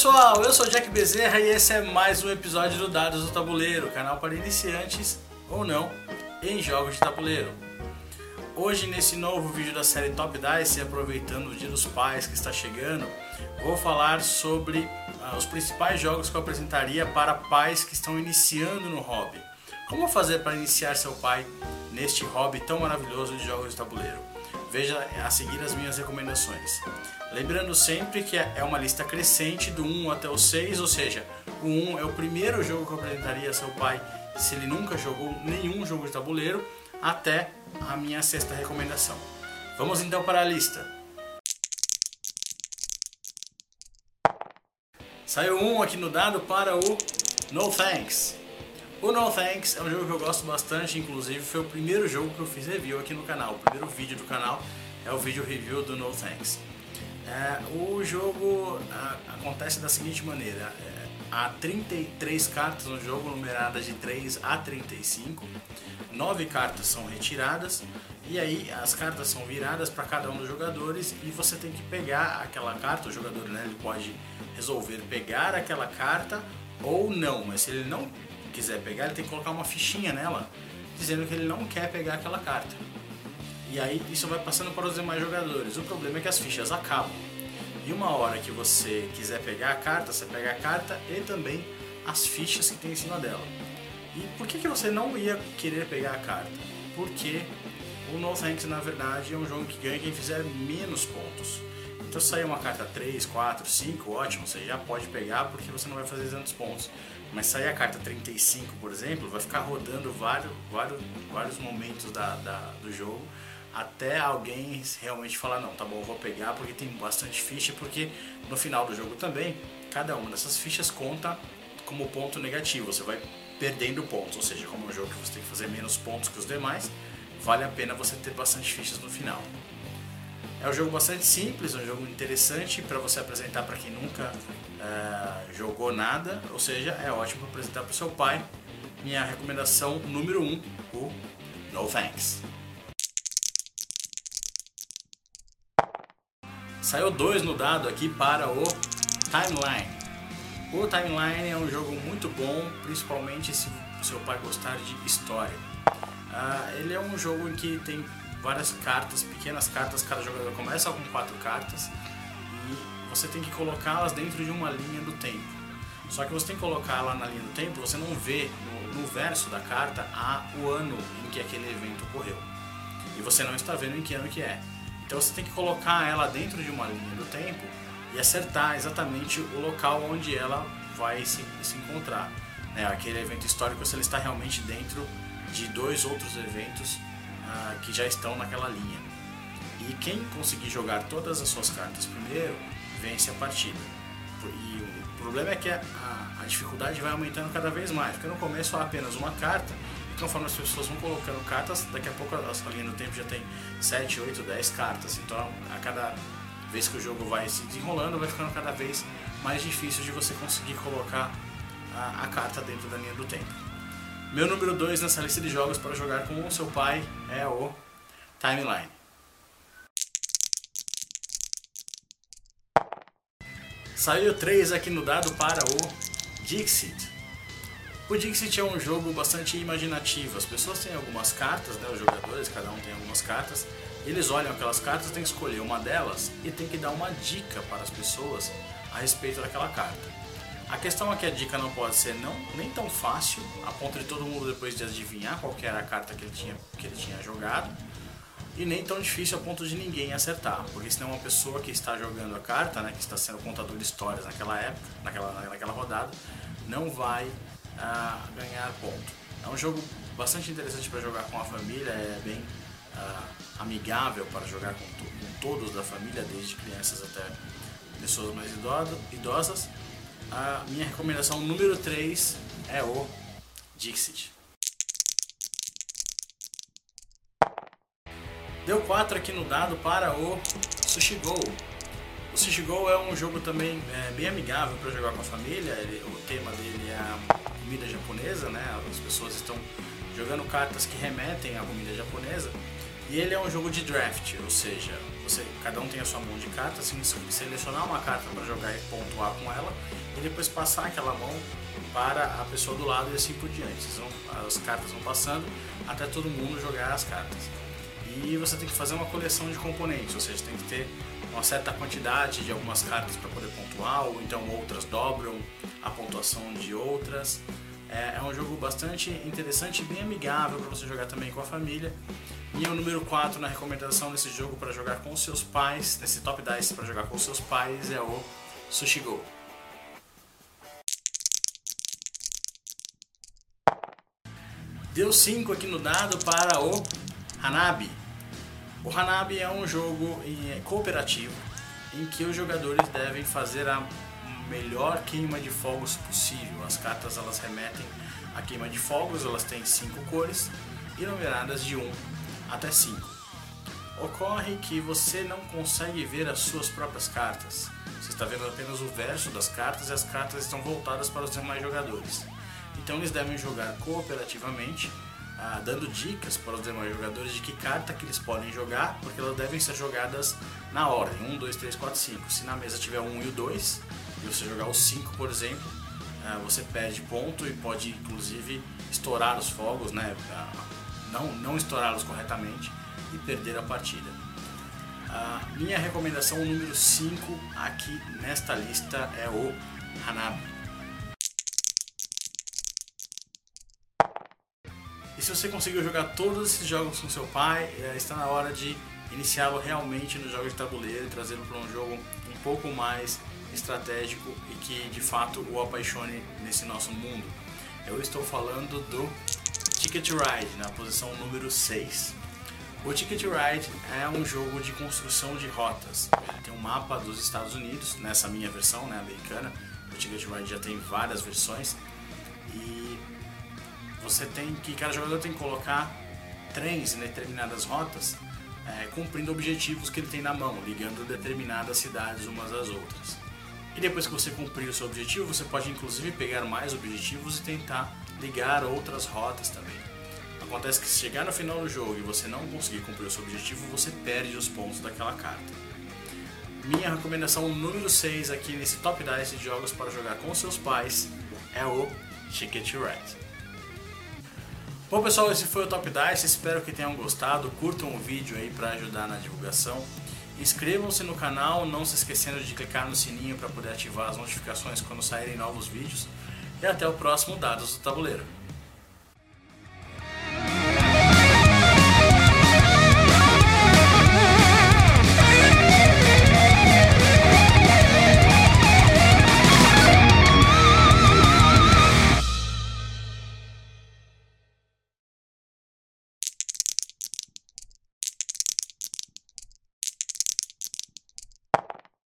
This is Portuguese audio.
pessoal, eu sou Jack Bezerra e esse é mais um episódio do Dados do Tabuleiro, canal para iniciantes ou não em jogos de tabuleiro. Hoje, nesse novo vídeo da série Top Dice, aproveitando o Dia dos Pais que está chegando, vou falar sobre ah, os principais jogos que eu apresentaria para pais que estão iniciando no hobby. Como fazer para iniciar seu pai neste hobby tão maravilhoso de jogos de tabuleiro? Veja a seguir as minhas recomendações. Lembrando sempre que é uma lista crescente do 1 até o 6, ou seja, o 1 é o primeiro jogo que eu apresentaria a seu pai se ele nunca jogou nenhum jogo de tabuleiro, até a minha sexta recomendação. Vamos então para a lista. Saiu um aqui no dado para o No Thanks. O No Thanks é um jogo que eu gosto bastante, inclusive foi o primeiro jogo que eu fiz review aqui no canal. O primeiro vídeo do canal é o vídeo review do No Thanks. É, o jogo a, acontece da seguinte maneira: é, há 33 cartas no jogo, numeradas de 3 a 35. 9 cartas são retiradas e aí as cartas são viradas para cada um dos jogadores e você tem que pegar aquela carta. O jogador né, ele pode resolver pegar aquela carta ou não, mas se ele não quiser pegar, ele tem que colocar uma fichinha nela dizendo que ele não quer pegar aquela carta. E aí isso vai passando para os demais jogadores. O problema é que as fichas acabam. E uma hora que você quiser pegar a carta, você pega a carta e também as fichas que tem em cima dela. E por que, que você não ia querer pegar a carta? Porque o No Thanks, na verdade, é um jogo que ganha quem fizer menos pontos. Então, se sair uma carta 3, 4, 5, ótimo, você já pode pegar porque você não vai fazer tantos pontos. Mas sair a carta 35, por exemplo, vai ficar rodando vários, vários, vários momentos da, da do jogo até alguém realmente falar, não, tá bom, vou pegar porque tem bastante ficha, porque no final do jogo também, cada uma dessas fichas conta como ponto negativo, você vai perdendo pontos, ou seja, como é um jogo que você tem que fazer menos pontos que os demais, vale a pena você ter bastante fichas no final. É um jogo bastante simples, um jogo interessante para você apresentar para quem nunca uh, jogou nada, ou seja, é ótimo para apresentar para o seu pai. Minha recomendação número 1, um, o No Thanks. Saiu dois no dado aqui para o Timeline. O Timeline é um jogo muito bom, principalmente se o seu pai gostar de história. Uh, ele é um jogo em que tem várias cartas, pequenas cartas, cada jogador começa com quatro cartas e você tem que colocá-las dentro de uma linha do tempo. Só que você tem que colocar lá na linha do tempo, você não vê no, no verso da carta a, o ano em que aquele evento ocorreu. E você não está vendo em que ano que é. Então você tem que colocar ela dentro de uma linha do tempo e acertar exatamente o local onde ela vai se, se encontrar. Né? Aquele evento histórico, se ele está realmente dentro de dois outros eventos ah, que já estão naquela linha. E quem conseguir jogar todas as suas cartas primeiro, vence a partida. E o problema é que a, a, dificuldade vai aumentando cada vez mais, porque no começo há apenas uma carta conforme as pessoas vão colocando cartas, daqui a pouco a linha do tempo já tem 7, 8, 10 cartas. Então a cada vez que o jogo vai se desenrolando, vai ficando cada vez mais difícil de você conseguir colocar a, a carta dentro da linha do tempo. Meu número 2 nessa lista de jogos para jogar com o seu pai é o Timeline. Saiu 3 aqui no dado para o Dixit. O Dixit é um jogo bastante imaginativo. As pessoas têm algumas cartas, né, os jogadores, cada um tem algumas cartas. Eles olham aquelas cartas, tem que escolher uma delas e tem que dar uma dica para as pessoas a respeito daquela carta. A questão é que a dica não pode ser não, nem tão fácil, a ponto de todo mundo depois de adivinhar qual era a carta que ele, tinha, que ele tinha jogado, e nem tão difícil a ponto de ninguém acertar, porque senão uma pessoa que está jogando a carta, né, que está sendo contador de histórias naquela época, naquela, naquela rodada, não vai a ganhar ponto. É um jogo bastante interessante para jogar com a família, é bem uh, amigável para jogar com, com, todos da família, desde crianças até pessoas mais idosas. A minha recomendação número 3 é o Dixit. Deu 4 aqui no dado para o Sushi Go. O Sushi Go é um jogo também é, bem amigável para jogar com a família. Ele, o tema dele é comida japonesa, né? As pessoas estão jogando cartas que remetem à comida japonesa. E ele é um jogo de draft, ou seja, você, cada um tem a sua mão de cartas, assim, selecionar uma carta para jogar e pontuar com ela, e depois passar aquela mão para a pessoa do lado e assim por diante. Vão, as cartas vão passando até todo mundo jogar as cartas. E você tem que fazer uma coleção de componentes, ou seja, tem que ter uma certa quantidade de algumas cartas para poder pontuar, ou então outras dobram a pontuação de outras. É, é um jogo bastante interessante e bem amigável para você jogar também com a família. E o número 4 na recomendação desse jogo para jogar com seus pais, nesse top 10 para jogar com seus pais, é o Sushi Go. Deu 5 aqui no dado para o Hanabi. O Hanabi é um jogo cooperativo em que os jogadores devem fazer a melhor queima de fogos possível. As cartas elas remetem a queima de fogos, elas têm cinco cores e numeradas de 1 até 5. Ocorre que você não consegue ver as suas próprias cartas. Você está vendo apenas o verso das cartas e as cartas estão voltadas para os demais jogadores. Então eles devem jogar cooperativamente, ah, dando dicas para os demais jogadores de que carta que eles podem jogar, porque elas devem ser jogadas na ordem, 1, 2, 3, 4, 5. Se na mesa tiver 1 e o 2, e você jogar o 5, por exemplo, ah, você perde ponto e pode inclusive estourar os fogos, né? Ah, não, não estourá-los corretamente e perder a partida. A minha recomendação número 5 aqui nesta lista é o Hanabi. E se você conseguiu jogar todos esses jogos com seu pai, é, está na hora de iniciá-lo realmente no jogo de tabuleiro e trazê-lo para um jogo um pouco mais estratégico e que de fato o apaixone nesse nosso mundo. Eu estou falando do Ticket Ride, na posição número 6. O Ticket Ride é um jogo de construção de rotas. Tem um mapa dos Estados Unidos, nessa minha versão, né, americana. O Ticket Ride já tem várias versões. E você tem que, cada jogador tem que colocar trens em determinadas rotas, é, cumprindo objetivos que ele tem na mão, ligando determinadas cidades umas às outras. E depois que você cumprir o seu objetivo, você pode inclusive pegar mais objetivos e tentar ligar outras rotas também. Acontece que se chegar no final do jogo e você não conseguir cumprir o seu objetivo, você perde os pontos daquela carta. Minha recomendação número 6 aqui nesse top 10 de jogos para jogar com seus pais é o Ticket Red. Bom pessoal, esse foi o Top Dice, espero que tenham gostado, curtam o vídeo aí para ajudar na divulgação. Inscrevam-se no canal, não se esquecendo de clicar no sininho para poder ativar as notificações quando saírem novos vídeos. E até o próximo Dados do Tabuleiro.